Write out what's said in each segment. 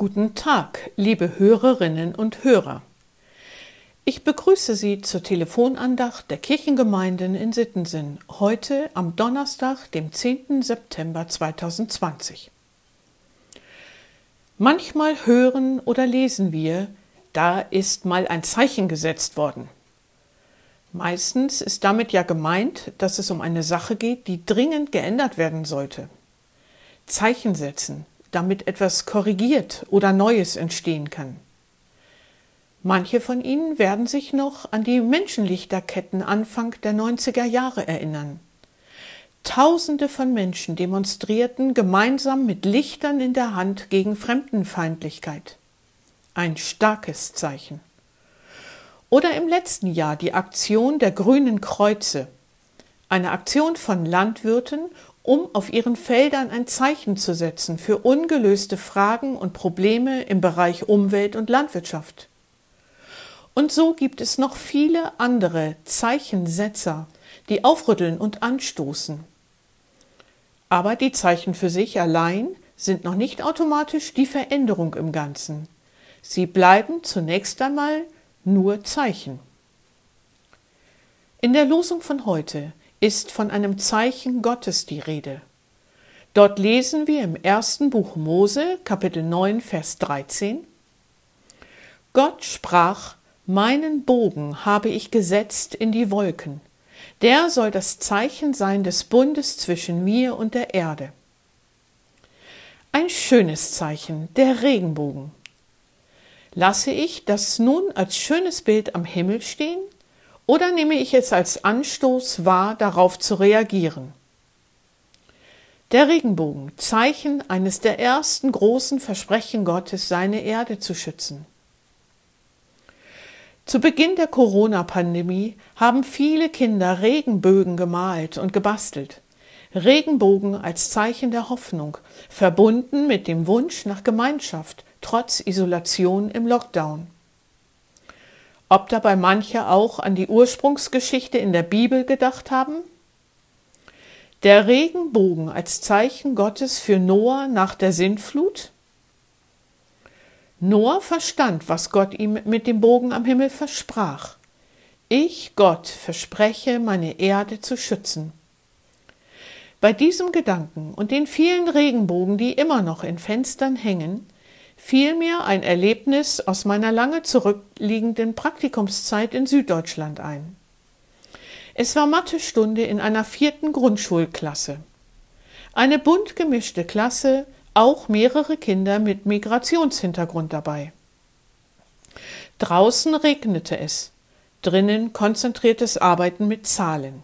Guten Tag, liebe Hörerinnen und Hörer. Ich begrüße Sie zur Telefonandacht der Kirchengemeinden in Sittensinn, heute am Donnerstag, dem 10. September 2020. Manchmal hören oder lesen wir, da ist mal ein Zeichen gesetzt worden. Meistens ist damit ja gemeint, dass es um eine Sache geht, die dringend geändert werden sollte. Zeichen setzen, damit etwas korrigiert oder Neues entstehen kann. Manche von Ihnen werden sich noch an die Menschenlichterketten Anfang der 90er Jahre erinnern. Tausende von Menschen demonstrierten gemeinsam mit Lichtern in der Hand gegen Fremdenfeindlichkeit. Ein starkes Zeichen. Oder im letzten Jahr die Aktion der Grünen Kreuze, eine Aktion von Landwirten um auf ihren Feldern ein Zeichen zu setzen für ungelöste Fragen und Probleme im Bereich Umwelt und Landwirtschaft. Und so gibt es noch viele andere Zeichensetzer, die aufrütteln und anstoßen. Aber die Zeichen für sich allein sind noch nicht automatisch die Veränderung im Ganzen. Sie bleiben zunächst einmal nur Zeichen. In der Losung von heute ist von einem Zeichen Gottes die Rede. Dort lesen wir im ersten Buch Mose, Kapitel 9, Vers 13. Gott sprach, Meinen Bogen habe ich gesetzt in die Wolken. Der soll das Zeichen sein des Bundes zwischen mir und der Erde. Ein schönes Zeichen, der Regenbogen. Lasse ich das nun als schönes Bild am Himmel stehen oder nehme ich es als Anstoß wahr, darauf zu reagieren? Der Regenbogen, Zeichen eines der ersten großen Versprechen Gottes, seine Erde zu schützen. Zu Beginn der Corona-Pandemie haben viele Kinder Regenbögen gemalt und gebastelt. Regenbogen als Zeichen der Hoffnung, verbunden mit dem Wunsch nach Gemeinschaft, trotz Isolation im Lockdown. Ob dabei manche auch an die Ursprungsgeschichte in der Bibel gedacht haben? Der Regenbogen als Zeichen Gottes für Noah nach der Sintflut? Noah verstand, was Gott ihm mit dem Bogen am Himmel versprach. Ich, Gott, verspreche, meine Erde zu schützen. Bei diesem Gedanken und den vielen Regenbogen, die immer noch in Fenstern hängen, fiel mir ein Erlebnis aus meiner lange zurückliegenden Praktikumszeit in Süddeutschland ein. Es war Mathestunde in einer vierten Grundschulklasse. Eine bunt gemischte Klasse, auch mehrere Kinder mit Migrationshintergrund dabei. Draußen regnete es, drinnen konzentriertes Arbeiten mit Zahlen.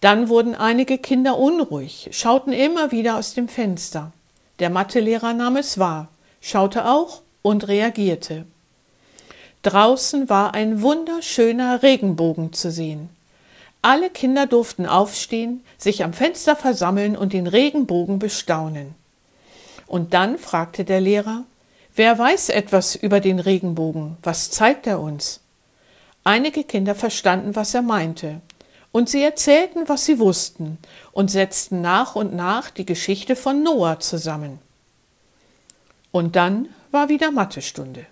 Dann wurden einige Kinder unruhig, schauten immer wieder aus dem Fenster. Der Mathelehrer nahm es wahr, schaute auch und reagierte. Draußen war ein wunderschöner Regenbogen zu sehen. Alle Kinder durften aufstehen, sich am Fenster versammeln und den Regenbogen bestaunen. Und dann fragte der Lehrer, wer weiß etwas über den Regenbogen, was zeigt er uns? Einige Kinder verstanden, was er meinte, und sie erzählten, was sie wussten, und setzten nach und nach die Geschichte von Noah zusammen. Und dann war wieder Mathestunde.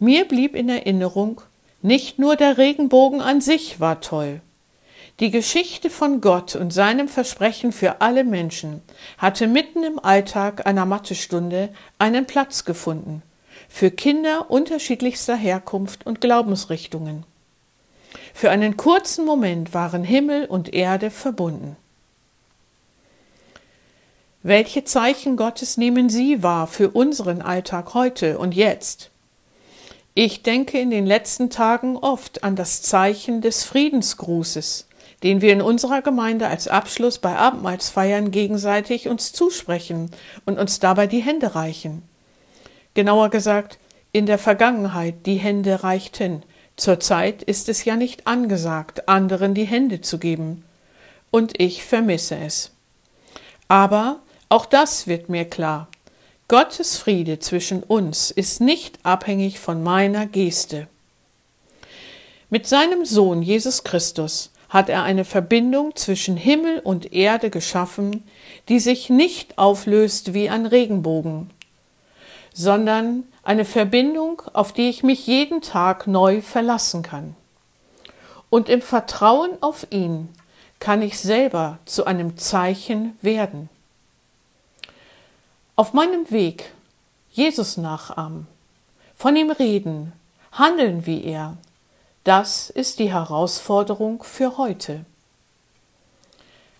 Mir blieb in Erinnerung, nicht nur der Regenbogen an sich war toll. Die Geschichte von Gott und seinem Versprechen für alle Menschen hatte mitten im Alltag einer Mathestunde einen Platz gefunden, für Kinder unterschiedlichster Herkunft und Glaubensrichtungen. Für einen kurzen Moment waren Himmel und Erde verbunden. Welche Zeichen Gottes nehmen Sie wahr für unseren Alltag heute und jetzt? Ich denke in den letzten Tagen oft an das Zeichen des Friedensgrußes, den wir in unserer Gemeinde als Abschluss bei Abendmahlsfeiern gegenseitig uns zusprechen und uns dabei die Hände reichen. Genauer gesagt, in der Vergangenheit die Hände reichten, Zurzeit ist es ja nicht angesagt, anderen die Hände zu geben. Und ich vermisse es. Aber auch das wird mir klar. Gottes Friede zwischen uns ist nicht abhängig von meiner Geste. Mit seinem Sohn Jesus Christus hat er eine Verbindung zwischen Himmel und Erde geschaffen, die sich nicht auflöst wie ein Regenbogen, sondern eine Verbindung, auf die ich mich jeden Tag neu verlassen kann. Und im Vertrauen auf ihn kann ich selber zu einem Zeichen werden. Auf meinem Weg Jesus nachahmen, von ihm reden, handeln wie er, das ist die Herausforderung für heute.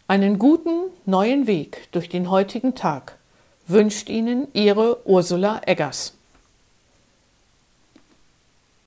Einen guten neuen Weg durch den heutigen Tag wünscht Ihnen Ihre Ursula Eggers.